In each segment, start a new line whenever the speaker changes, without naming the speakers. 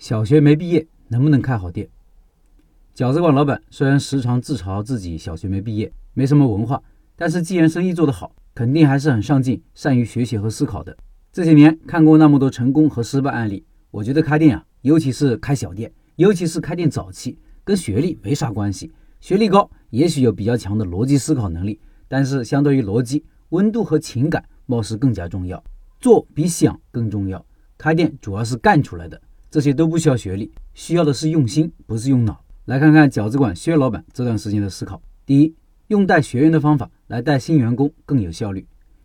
小学没毕业能不能开好店？饺子馆老板虽然时常自嘲自己小学没毕业，没什么文化，但是既然生意做得好，肯定还是很上进、善于学习和思考的。这些年看过那么多成功和失败案例，我觉得开店啊，尤其是开小店，尤其是开店早期，跟学历没啥关系。学历高也许有比较强的逻辑思考能力，但是相对于逻辑，温度和情感貌似更加重要，做比想更重要。开店主要是干出来的。这些都不需要学历，需要的是用心，不是用脑。来看看饺子馆薛老板这段时间的思考：第一，用带学员的方法来带新员工更有效率。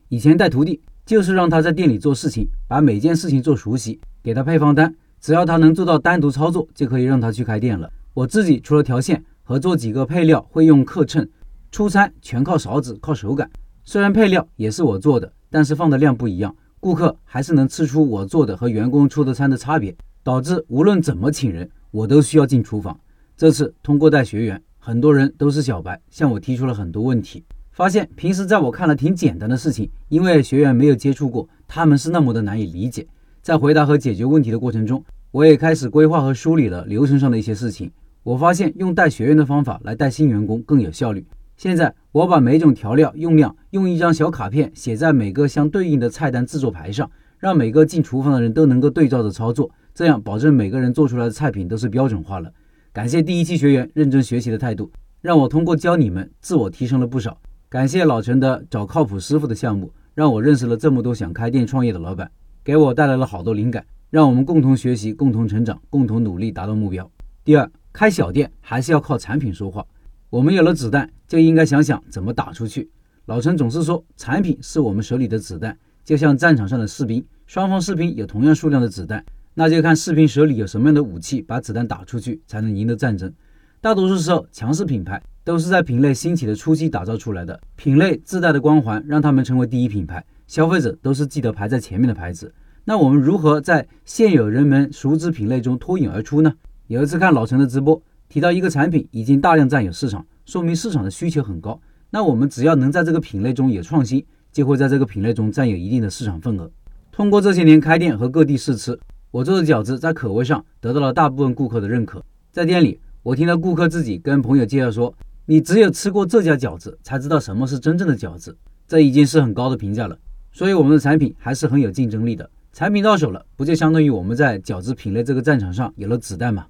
以前带徒弟就是让他在店里做事情，把每件事情做熟悉，给他配方单，只要他能做到单独操作，就可以让他去开店了。我自己除了调线和做几个配料会用克秤，出餐全靠勺子，靠手感。虽然配料也是我做的，但是放的量不一样，顾客还是能吃出我做的和员工出的餐的差别。导致无论怎么请人，我都需要进厨房。这次通过带学员，很多人都是小白，向我提出了很多问题。发现平时在我看来挺简单的事情，因为学员没有接触过，他们是那么的难以理解。在回答和解决问题的过程中，我也开始规划和梳理了流程上的一些事情。我发现用带学员的方法来带新员工更有效率。现在我把每种调料用量用一张小卡片写在每个相对应的菜单制作牌上，让每个进厨房的人都能够对照着操作。这样保证每个人做出来的菜品都是标准化了。感谢第一期学员认真学习的态度，让我通过教你们自我提升了不少。感谢老陈的找靠谱师傅的项目，让我认识了这么多想开店创业的老板，给我带来了好多灵感。让我们共同学习，共同成长，共同努力达到目标。第二，开小店还是要靠产品说话。我们有了子弹，就应该想想怎么打出去。老陈总是说，产品是我们手里的子弹，就像战场上的士兵，双方士兵有同样数量的子弹。那就看士兵手里有什么样的武器，把子弹打出去，才能赢得战争。大多数时候，强势品牌都是在品类兴起的初期打造出来的，品类自带的光环让他们成为第一品牌，消费者都是记得排在前面的牌子。那我们如何在现有人们熟知品类中脱颖而出呢？有一次看老陈的直播，提到一个产品已经大量占有市场，说明市场的需求很高。那我们只要能在这个品类中有创新，就会在这个品类中占有一定的市场份额。通过这些年开店和各地试吃。我做的饺子在口味上得到了大部分顾客的认可。在店里，我听到顾客自己跟朋友介绍说：“你只有吃过这家饺子，才知道什么是真正的饺子。”这已经是很高的评价了。所以我们的产品还是很有竞争力的。产品到手了，不就相当于我们在饺子品类这个战场上有了子弹吗？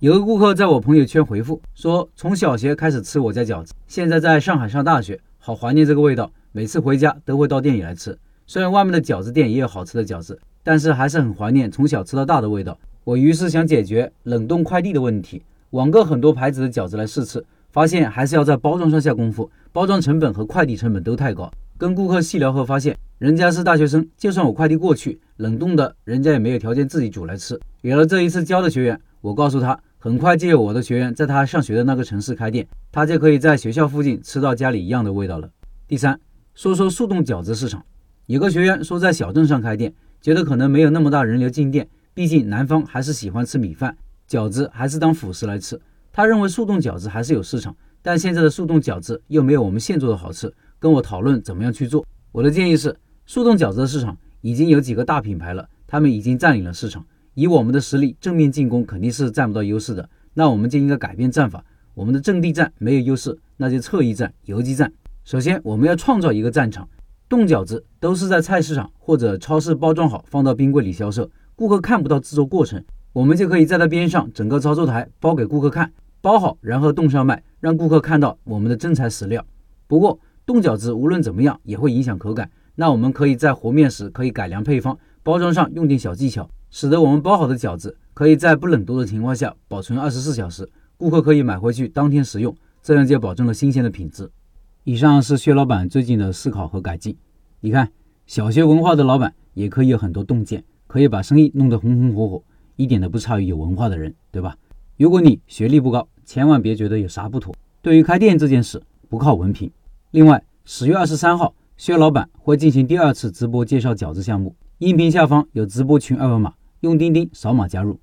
有个顾客在我朋友圈回复说：“从小学开始吃我家饺子，现在在上海上大学，好怀念这个味道。每次回家都会到店里来吃。虽然外面的饺子店也有好吃的饺子。”但是还是很怀念从小吃到大的味道。我于是想解决冷冻快递的问题，网购很多牌子的饺子来试吃，发现还是要在包装上下功夫，包装成本和快递成本都太高。跟顾客细聊后发现，人家是大学生，就算我快递过去，冷冻的人家也没有条件自己煮来吃。有了这一次教的学员，我告诉他，很快就有我的学员在他上学的那个城市开店，他就可以在学校附近吃到家里一样的味道了。第三，说说速冻饺子市场，有个学员说在小镇上开店。觉得可能没有那么大人流进店，毕竟南方还是喜欢吃米饭，饺子还是当辅食来吃。他认为速冻饺子还是有市场，但现在的速冻饺子又没有我们现做的好吃。跟我讨论怎么样去做。我的建议是，速冻饺子的市场已经有几个大品牌了，他们已经占领了市场。以我们的实力正面进攻肯定是占不到优势的，那我们就应该改变战法。我们的阵地战没有优势，那就侧翼战、游击战。首先，我们要创造一个战场。冻饺子都是在菜市场或者超市包装好，放到冰柜里销售，顾客看不到制作过程，我们就可以在它边上整个操作台包给顾客看，包好然后冻上卖，让顾客看到我们的真材实料。不过冻饺子无论怎么样也会影响口感，那我们可以在和面时可以改良配方，包装上用点小技巧，使得我们包好的饺子可以在不冷冻的情况下保存二十四小时，顾客可以买回去当天食用，这样就保证了新鲜的品质。以上是薛老板最近的思考和改进。你看，小学文化的老板也可以有很多洞见，可以把生意弄得红红火火，一点都不差于有文化的人，对吧？如果你学历不高，千万别觉得有啥不妥。对于开店这件事，不靠文凭。另外，十月二十三号，薛老板会进行第二次直播介绍饺子项目，音频下方有直播群二维码，用钉钉扫码加入。